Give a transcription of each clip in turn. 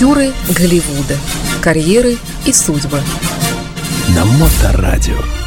Актеры Голливуда. Карьеры и судьбы. На Моторадио.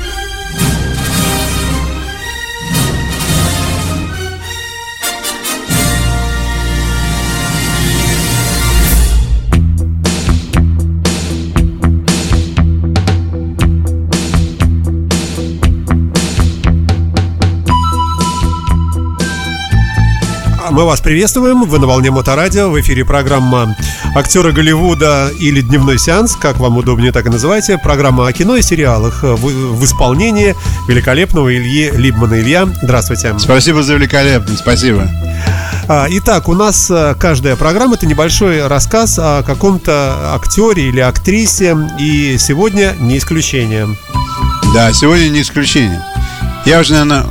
Мы вас приветствуем. Вы на волне Моторадио. В эфире программа «Актеры Голливуда» или «Дневной сеанс», как вам удобнее так и называйте. Программа о кино и сериалах в, в исполнении великолепного Ильи Либмана. Илья, здравствуйте. Спасибо за великолепно, спасибо. А, итак, у нас а, каждая программа это небольшой рассказ о каком-то актере или актрисе, и сегодня не исключение. Да, сегодня не исключение. Я уже, наверное,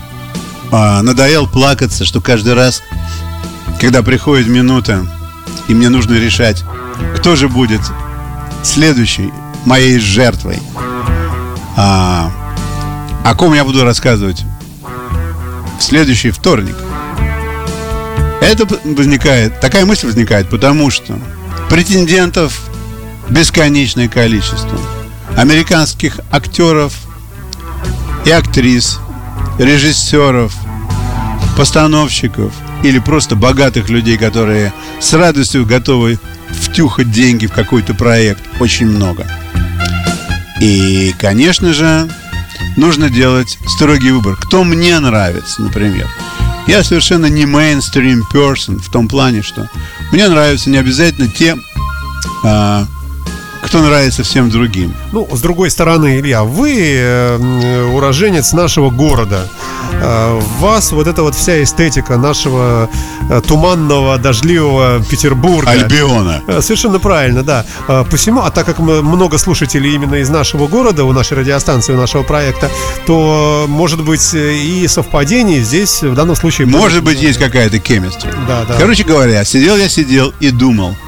а, надоел плакаться, что каждый раз когда приходит минута, и мне нужно решать, кто же будет следующей моей жертвой, а, о ком я буду рассказывать в следующий вторник. Это возникает, такая мысль возникает, потому что претендентов бесконечное количество. Американских актеров и актрис, режиссеров, постановщиков – или просто богатых людей, которые с радостью готовы втюхать деньги в какой-то проект, очень много. И, конечно же, нужно делать строгий выбор. Кто мне нравится, например. Я совершенно не mainstream person в том плане, что мне нравятся не обязательно те а, кто нравится всем другим. Ну, с другой стороны, Илья, вы э, уроженец нашего города. Э, вас вот эта вот вся эстетика нашего э, туманного, дождливого Петербурга. Альбиона. Совершенно правильно, да. Посему, а так как мы много слушателей именно из нашего города, у нашей радиостанции, у нашего проекта, то, может быть, и совпадение здесь в данном случае... Может быть, есть какая-то chemistry. Да, да. Короче говоря, сидел я сидел и думал –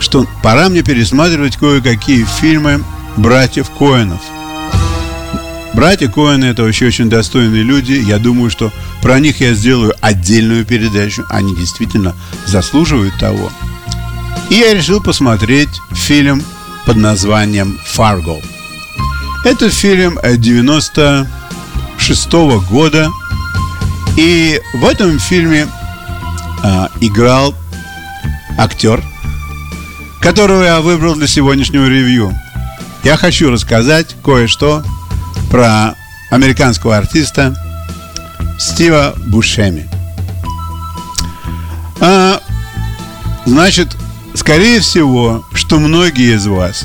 что пора мне пересматривать кое-какие фильмы братьев Коэнов. Братья Коэны это вообще очень достойные люди. Я думаю, что про них я сделаю отдельную передачу. Они действительно заслуживают того. И я решил посмотреть фильм под названием «Фарго». Это фильм 96 -го года. И в этом фильме а, играл актер – которого я выбрал для сегодняшнего ревью. Я хочу рассказать кое-что про американского артиста Стива Бушеми. А, значит, скорее всего, что многие из вас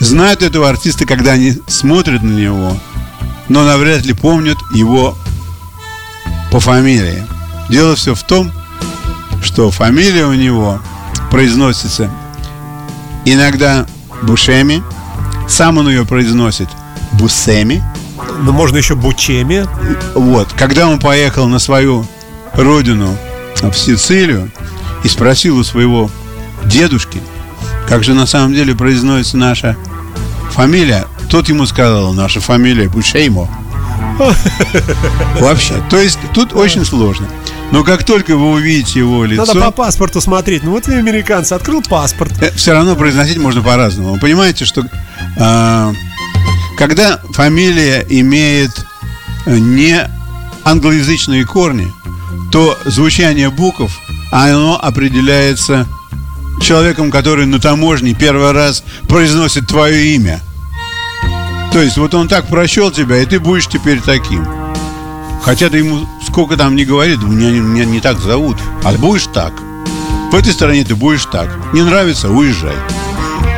знают этого артиста, когда они смотрят на него, но навряд ли помнят его по фамилии. Дело все в том, что фамилия у него – произносится иногда Бушеми, сам он ее произносит Бусеми. Ну, можно еще Бучеми. Вот. Когда он поехал на свою родину в Сицилию и спросил у своего дедушки, как же на самом деле произносится наша фамилия, тот ему сказал, наша фамилия Бушеймо. Вообще. То есть тут очень сложно. Но как только вы увидите его лицо... Надо по паспорту смотреть. Ну вот вы американцы, открыл паспорт. Э, Все равно произносить можно по-разному. Вы понимаете, что э, когда фамилия имеет э, не англоязычные корни, то звучание букв, оно определяется человеком, который на таможне первый раз произносит твое имя. То есть вот он так прощел тебя, и ты будешь теперь таким. Хотя ты ему сколько там не говорит, меня, меня не так зовут, а будешь так. В этой стране ты будешь так. Не нравится, уезжай.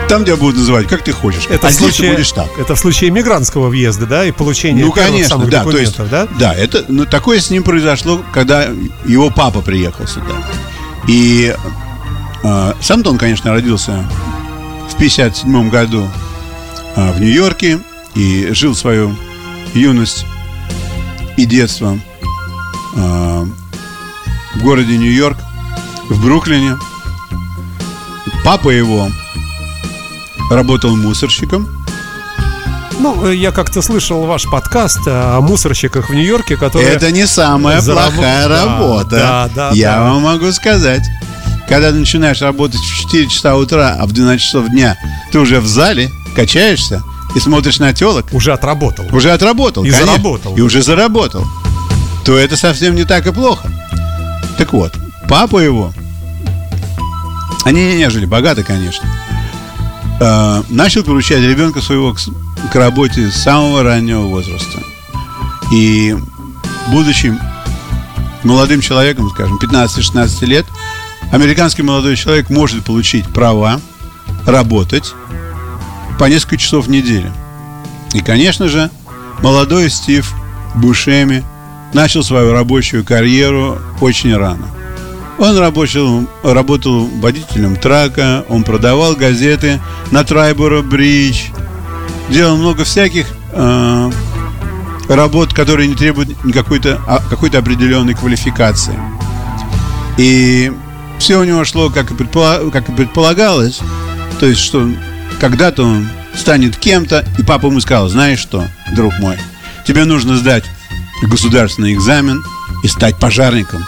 Там тебя будут называть, как ты хочешь. Это а в случае, ты будешь так. Это в случае мигрантского въезда, да, и получения ну, конечно, да, то есть, да? Да, это, ну, такое с ним произошло, когда его папа приехал сюда. И э, сам-то он, конечно, родился в 57 году э, в Нью-Йорке и жил свою юность и детство в городе Нью-Йорк, в Бруклине. Папа его работал мусорщиком. Ну, э, я как-то слышал ваш подкаст о мусорщиках в Нью-Йорке, которые... Это не самая зараб... плохая да, работа. Да, да, я да. вам могу сказать. Когда ты начинаешь работать в 4 часа утра, а в 12 часов дня ты уже в зале, качаешься и смотришь на телок, Уже отработал. уже отработал. И конечно, заработал. И уже заработал. То это совсем не так и плохо. Так вот, папа его, они не жили богато, конечно, э, начал поручать ребенка своего к, к работе с самого раннего возраста. И будучи молодым человеком, скажем, 15-16 лет, американский молодой человек может получить права работать по несколько часов в неделю. И, конечно же, молодой Стив Бушеми начал свою рабочую карьеру очень рано. Он работал, работал водителем трака, он продавал газеты на Трайборо Бридж, делал много всяких э, работ, которые не требуют какой-то а, какой-то определенной квалификации. И все у него шло, как и, предпола- как и предполагалось. То есть, что когда-то он станет кем-то, и папа ему сказал, знаешь что, друг мой, тебе нужно сдать государственный экзамен и стать пожарником.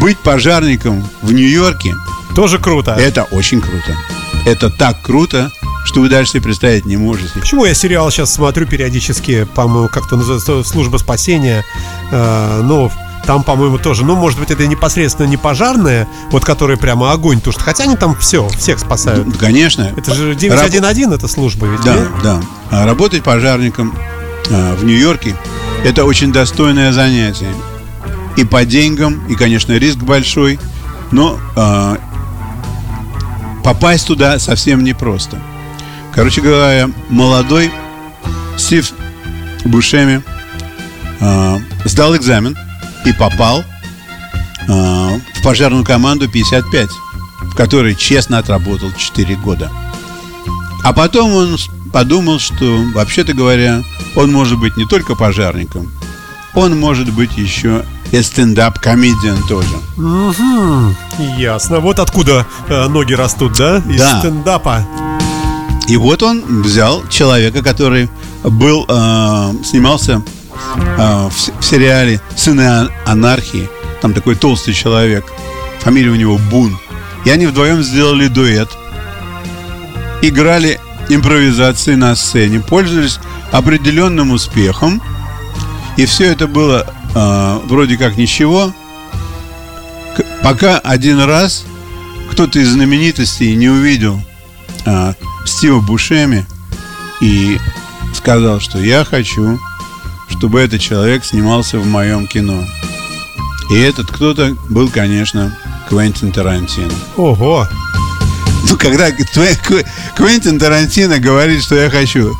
Быть пожарником в Нью-Йорке Тоже круто. это очень круто. Это так круто, что вы даже себе представить не можете. Почему я сериал сейчас смотрю периодически, по-моему, как-то называется «Служба спасения», э, ну, там, по-моему, тоже, ну, может быть, это непосредственно не пожарные, вот которые прямо огонь тушат, хотя они там все, всех спасают. Ну, Конечно. Это же 911 эта служба ведь, Да, нет? да. А работать пожарником а, в Нью-Йорке это очень достойное занятие. И по деньгам, и, конечно, риск большой, но а, попасть туда совсем непросто. Короче говоря, молодой Стив Бушеми а, сдал экзамен и попал а, в пожарную команду 55, в которой честно отработал 4 года. А потом он подумал, что, вообще-то говоря, он может быть не только пожарником, он может быть еще и стендап-комедиан тоже. Мгм. Ясно. Вот откуда э, ноги растут, да? Из Да. стендапа. И вот он взял человека, который был, э, снимался э, в, в сериале «Сыны ан- анархии». Там такой толстый человек. Фамилия у него Бун. И они вдвоем сделали дуэт. Играли импровизации на сцене. Пользовались определенным успехом. И все это было э, вроде как ничего. Пока один раз кто-то из знаменитостей не увидел а, Стива Бушеми и сказал, что я хочу, чтобы этот человек снимался в моем кино. И этот кто-то был, конечно, Квентин Тарантино. Ого. Ну, когда Кве- Кве- Квентин Тарантино говорит, что я хочу,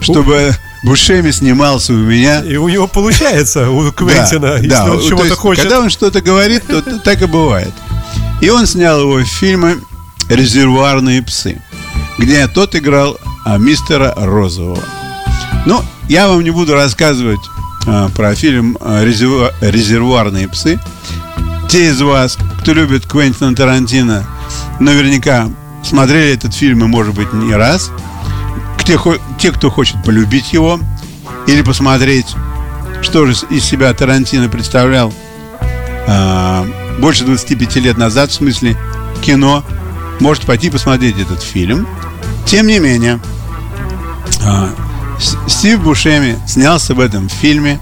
чтобы Бушеми снимался у меня, И у него получается, у Квентина, если да, он то чего-то хочет. Когда он что-то говорит, то так и бывает. И он снял его в фильме «Резервуарные псы», где тот играл а, мистера Розового. Ну, я вам не буду рассказывать а, про фильм а, «Резервуа- «Резервуарные псы». Те из вас, кто любит Квентина Тарантино, наверняка смотрели этот фильм и, может быть, не раз. Те, те, кто хочет полюбить его или посмотреть, что же из себя Тарантино представлял а, больше 25 лет назад, в смысле кино, может пойти посмотреть этот фильм. Тем не менее, С- Стив Бушеми снялся в этом фильме,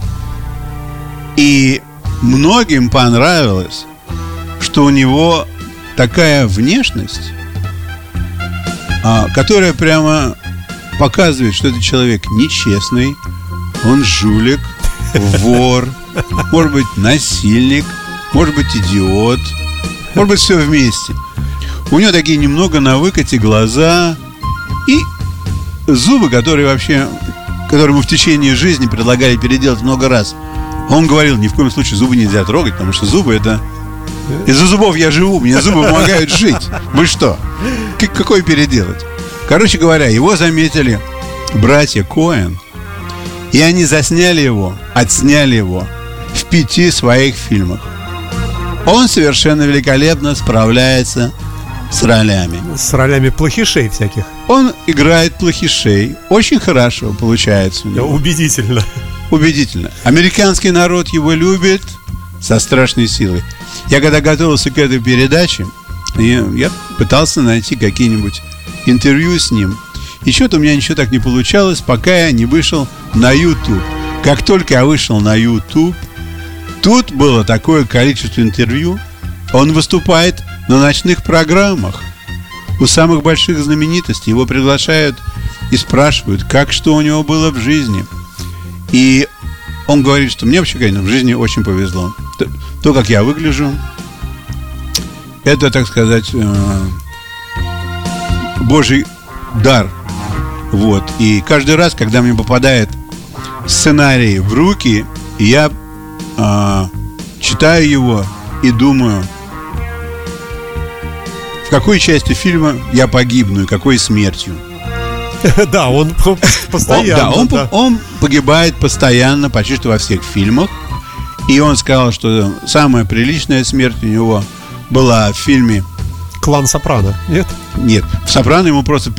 и многим понравилось, что у него такая внешность, а, которая прямо показывает, что этот человек нечестный, он жулик, вор, может быть, насильник, может быть, идиот, может быть, все вместе. У него такие немного на выкате глаза и зубы, которые вообще, которые ему в течение жизни предлагали переделать много раз. Он говорил, ни в коем случае зубы нельзя трогать, потому что зубы это... Из-за зубов я живу, мне зубы помогают жить. Вы что? Какой переделать? Короче говоря, его заметили братья Коэн, и они засняли его, отсняли его в пяти своих фильмах. Он совершенно великолепно справляется с ролями. С ролями плохишей всяких. Он играет плохишей. Очень хорошо получается у Да, него. Убедительно. Убедительно. Американский народ его любит со страшной силой. Я когда готовился к этой передаче, я пытался найти какие-нибудь интервью с ним. И что-то у меня ничего так не получалось, пока я не вышел на YouTube. Как только я вышел на YouTube, тут было такое количество интервью. Он выступает на ночных программах. У самых больших знаменитостей его приглашают и спрашивают, как что у него было в жизни. И он говорит, что мне вообще, конечно, в жизни очень повезло. То, то как я выгляжу, это, так сказать, э, Божий дар. Вот. И каждый раз, когда мне попадает сценарий в руки, я э, читаю его и думаю, в какой части фильма я погибну и какой смертью. Да, он постоянно. Да, он погибает постоянно, почти что во всех фильмах. И он сказал, что самая приличная смерть у него была в фильме Клан Сопрано, нет? Нет, в Сопрано ему просто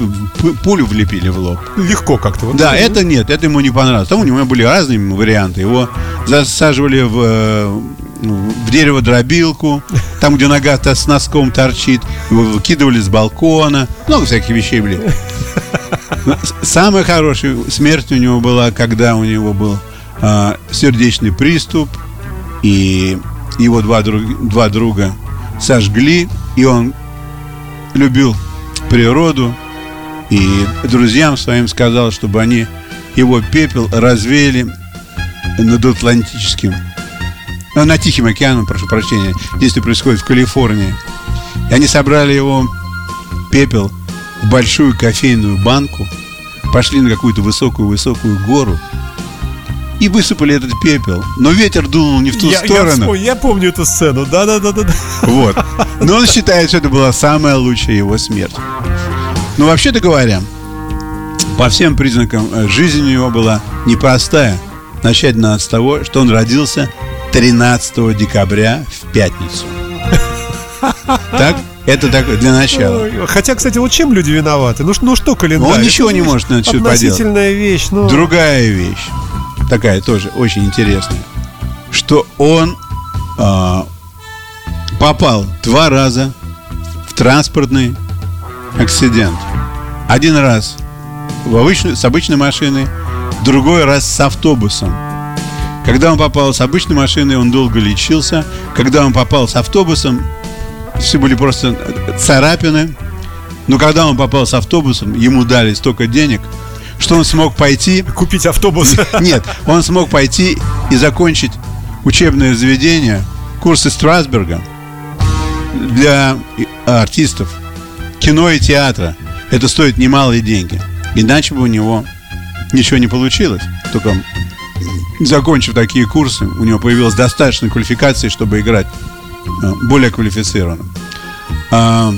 пулю влепили в лоб. Легко как-то. Вот да, это нет, это ему не понравилось. Там у него были разные варианты. Его засаживали в, э, в дерево дробилку, там, где нога -то с носком торчит, его выкидывали с балкона. Много всяких вещей были. Самая хорошая смерть у него была, когда у него был э, сердечный приступ, и его два, друг, два друга сожгли, и он любил природу, и друзьям своим сказал, чтобы они его пепел развеяли над Атлантическим, ну, над Тихим океаном, прошу прощения, действие происходит в Калифорнии. И они собрали его пепел в большую кофейную банку, пошли на какую-то высокую-высокую гору и высыпали этот пепел. Но ветер дунул не в ту я, сторону. Я, вспомню, я помню эту сцену, да-да-да. да. Вот. Но он считает, что это была самая лучшая его смерть. Но вообще-то говоря, по всем признакам э, жизнь у него была непростая. Начать надо с того, что он родился 13 декабря в пятницу. Так? Это так для начала. Хотя, кстати, вот чем люди виноваты? Ну, ну что календарь? Он ничего не может на что поделать. Относительная вещь. Но... Другая вещь, такая тоже очень интересная, что он э, попал два раза в транспортный акцидент. Один раз в обычную, с обычной машиной, другой раз с автобусом. Когда он попал с обычной машиной, он долго лечился. Когда он попал с автобусом, все были просто царапины. Но когда он попал с автобусом, ему дали столько денег, что он смог пойти... Купить автобус. Нет, он смог пойти и закончить учебное заведение, курсы Страсберга для артистов, кино и театра. Это стоит немалые деньги. Иначе бы у него ничего не получилось. Только закончив такие курсы, у него появилась достаточно квалификации, чтобы играть Э, более квалифицированным. А,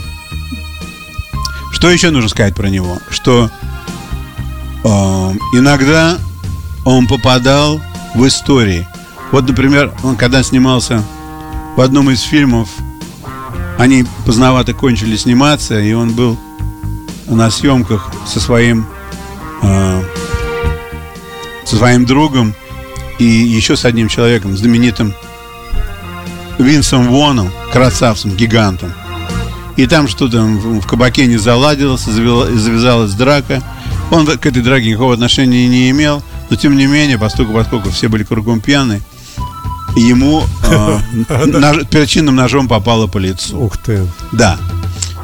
что еще нужно сказать про него? Что иногда он попадал в истории. Вот, например, он когда снимался в одном из фильмов, они поздновато кончили сниматься, и он был на съемках со своим э, со своим другом и еще с одним человеком, знаменитым Винсом Воном, красавцем, гигантом. И там что-то в кабаке не заладилось, завязалась драка. Он к этой драке никакого отношения не имел, но тем не менее, поскольку, поскольку все были кругом пьяны, ему э, нож, перочинным ножом попало по лицу. Ух ты. Да.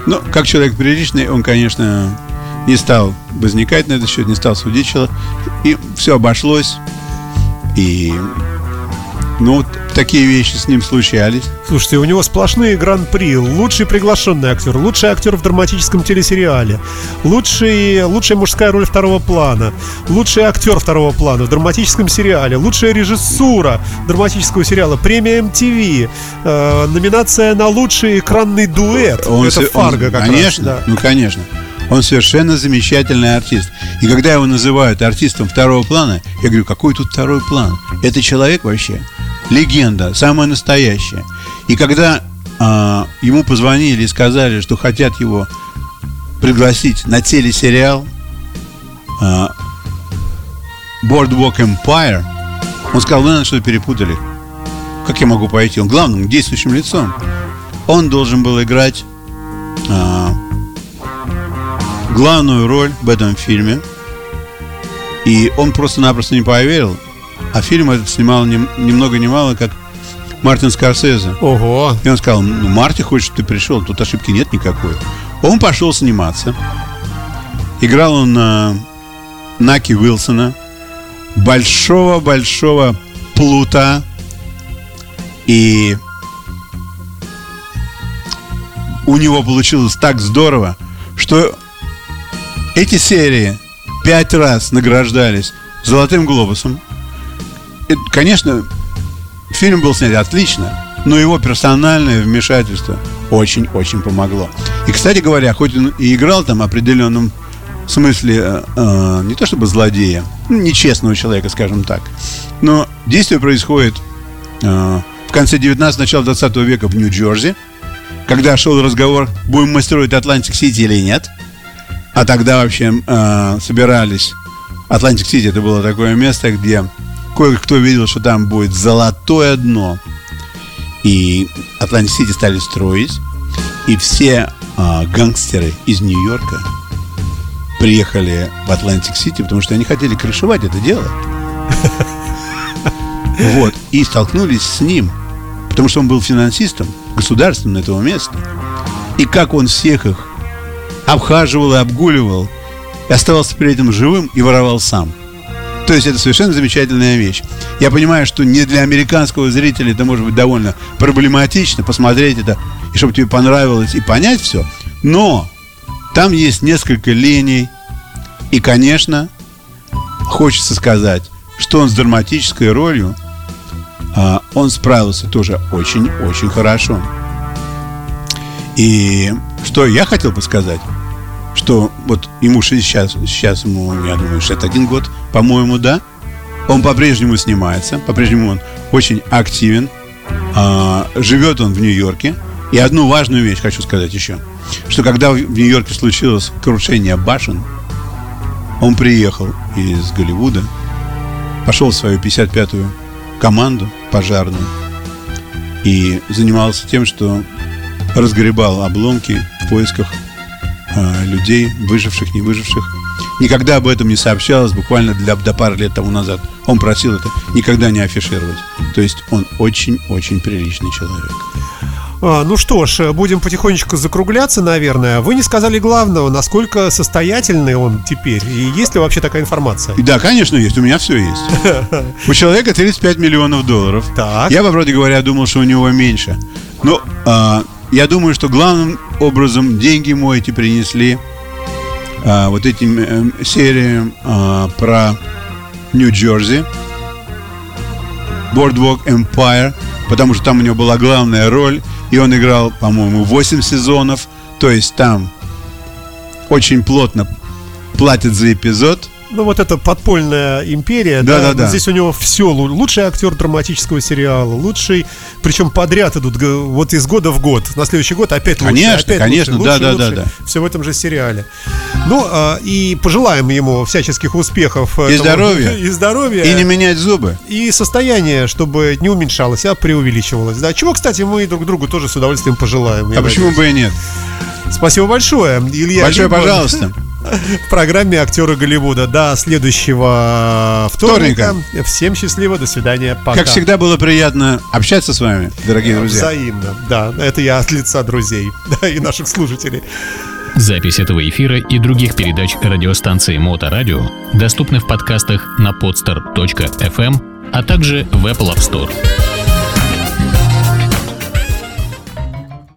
Ну, как человек приличный, он, конечно, не стал возникать на этот счет, не стал судить человека. И все обошлось. И ну, такие вещи с ним случались. Слушайте, у него сплошные гран-при. Лучший приглашенный актер, лучший актер в драматическом телесериале, лучший, лучшая мужская роль второго плана, лучший актер второго плана в драматическом сериале, лучшая режиссура драматического сериала, премия MTV, э, номинация на лучший экранный дуэт. Он, Это Фарго как конечно, раз. Да. Ну, конечно. Он совершенно замечательный артист. И когда его называют артистом второго плана, я говорю, какой тут второй план? Это человек вообще легенда, самая настоящая. И когда а, ему позвонили и сказали, что хотят его пригласить на телесериал а, Boardwalk Empire, он сказал, вы, наверное, что-то перепутали. Как я могу пойти? Он главным, действующим лицом. Он должен был играть а, главную роль в этом фильме. И он просто-напросто не поверил. А фильм этот снимал ни, ни много ни мало, как Мартин Скорсезе. Ого. И он сказал, ну, Марти хочет, ты пришел, тут ошибки нет никакой. Он пошел сниматься. Играл он на Наки Уилсона, большого-большого плута. И у него получилось так здорово, что эти серии пять раз награждались Золотым глобусом. И, конечно, фильм был снят отлично, но его персональное вмешательство очень-очень помогло. И, кстати говоря, хоть он и играл там определенном смысле э, э, не то чтобы злодея, ну, нечестного человека, скажем так, но действие происходит э, в конце 19 начала 20 века в Нью-Джерси, когда шел разговор, будем мы строить Атлантик-Сити или нет. А тогда вообще э, собирались. Атлантик-Сити это было такое место, где кое-кто видел, что там будет золотое дно. И Атлантик-Сити стали строить. И все э, гангстеры из Нью-Йорка приехали в Атлантик-Сити, потому что они хотели крышевать это дело. Вот. И столкнулись с ним, потому что он был финансистом государственным этого места. И как он всех их обхаживал и обгуливал, и оставался при этом живым и воровал сам. То есть это совершенно замечательная вещь. Я понимаю, что не для американского зрителя это может быть довольно проблематично посмотреть это, и чтобы тебе понравилось и понять все. Но там есть несколько линий, и, конечно, хочется сказать, что он с драматической ролью – а, он справился тоже очень-очень хорошо. И что я хотел бы сказать, что вот ему сейчас, сейчас ему, я думаю, 61 год, по-моему, да, он по-прежнему снимается, по-прежнему он очень активен, а, живет он в Нью-Йорке. И одну важную вещь хочу сказать еще, что когда в Нью-Йорке случилось крушение башен, он приехал из Голливуда, пошел в свою 55-ю команду пожарную и занимался тем, что разгребал обломки в поисках э, людей, выживших, не выживших. Никогда об этом не сообщалось, буквально для, до пары лет тому назад. Он просил это никогда не афишировать. То есть он очень-очень приличный человек. А, ну что ж, будем потихонечку закругляться, наверное. Вы не сказали главного, насколько состоятельный он теперь. И есть ли вообще такая информация? Да, конечно, есть. У меня все есть. У человека 35 миллионов долларов. Так. Я, по правде говоря, думал, что у него меньше. Но а, я думаю, что главным образом деньги ему эти принесли а, вот этим э, сериям а, про Нью-Джерси. Boardwalk Empire, потому что там у него была главная роль. И он играл, по-моему, 8 сезонов. То есть там очень плотно платят за эпизод. Ну, вот это подпольная империя. Да, да, да. Здесь у него все. Лучший актер драматического сериала, лучший, причем подряд идут вот из года в год. На следующий год опять лучше. Конечно, опять конечно, лучше, да, лучше, да, лучше. да, да. Все в этом же сериале. Ну, а, и пожелаем ему всяческих успехов. И этому- здоровья. И здоровья. И не менять зубы. И состояние, чтобы не уменьшалось, а преувеличивалось. Да, чего, кстати, мы друг другу тоже с удовольствием пожелаем. А почему надеюсь. бы и нет? Спасибо большое, Илья. Большое Либман. пожалуйста. В программе актеры Голливуда. До следующего вторника. Всем счастливо, до свидания, пока. Как всегда было приятно общаться с вами, дорогие друзья. Взаимно, да. Это я от лица друзей да, и наших слушателей. Запись этого эфира и других передач радиостанции Моторадио доступны в подкастах на podster.fm, а также в Apple App Store.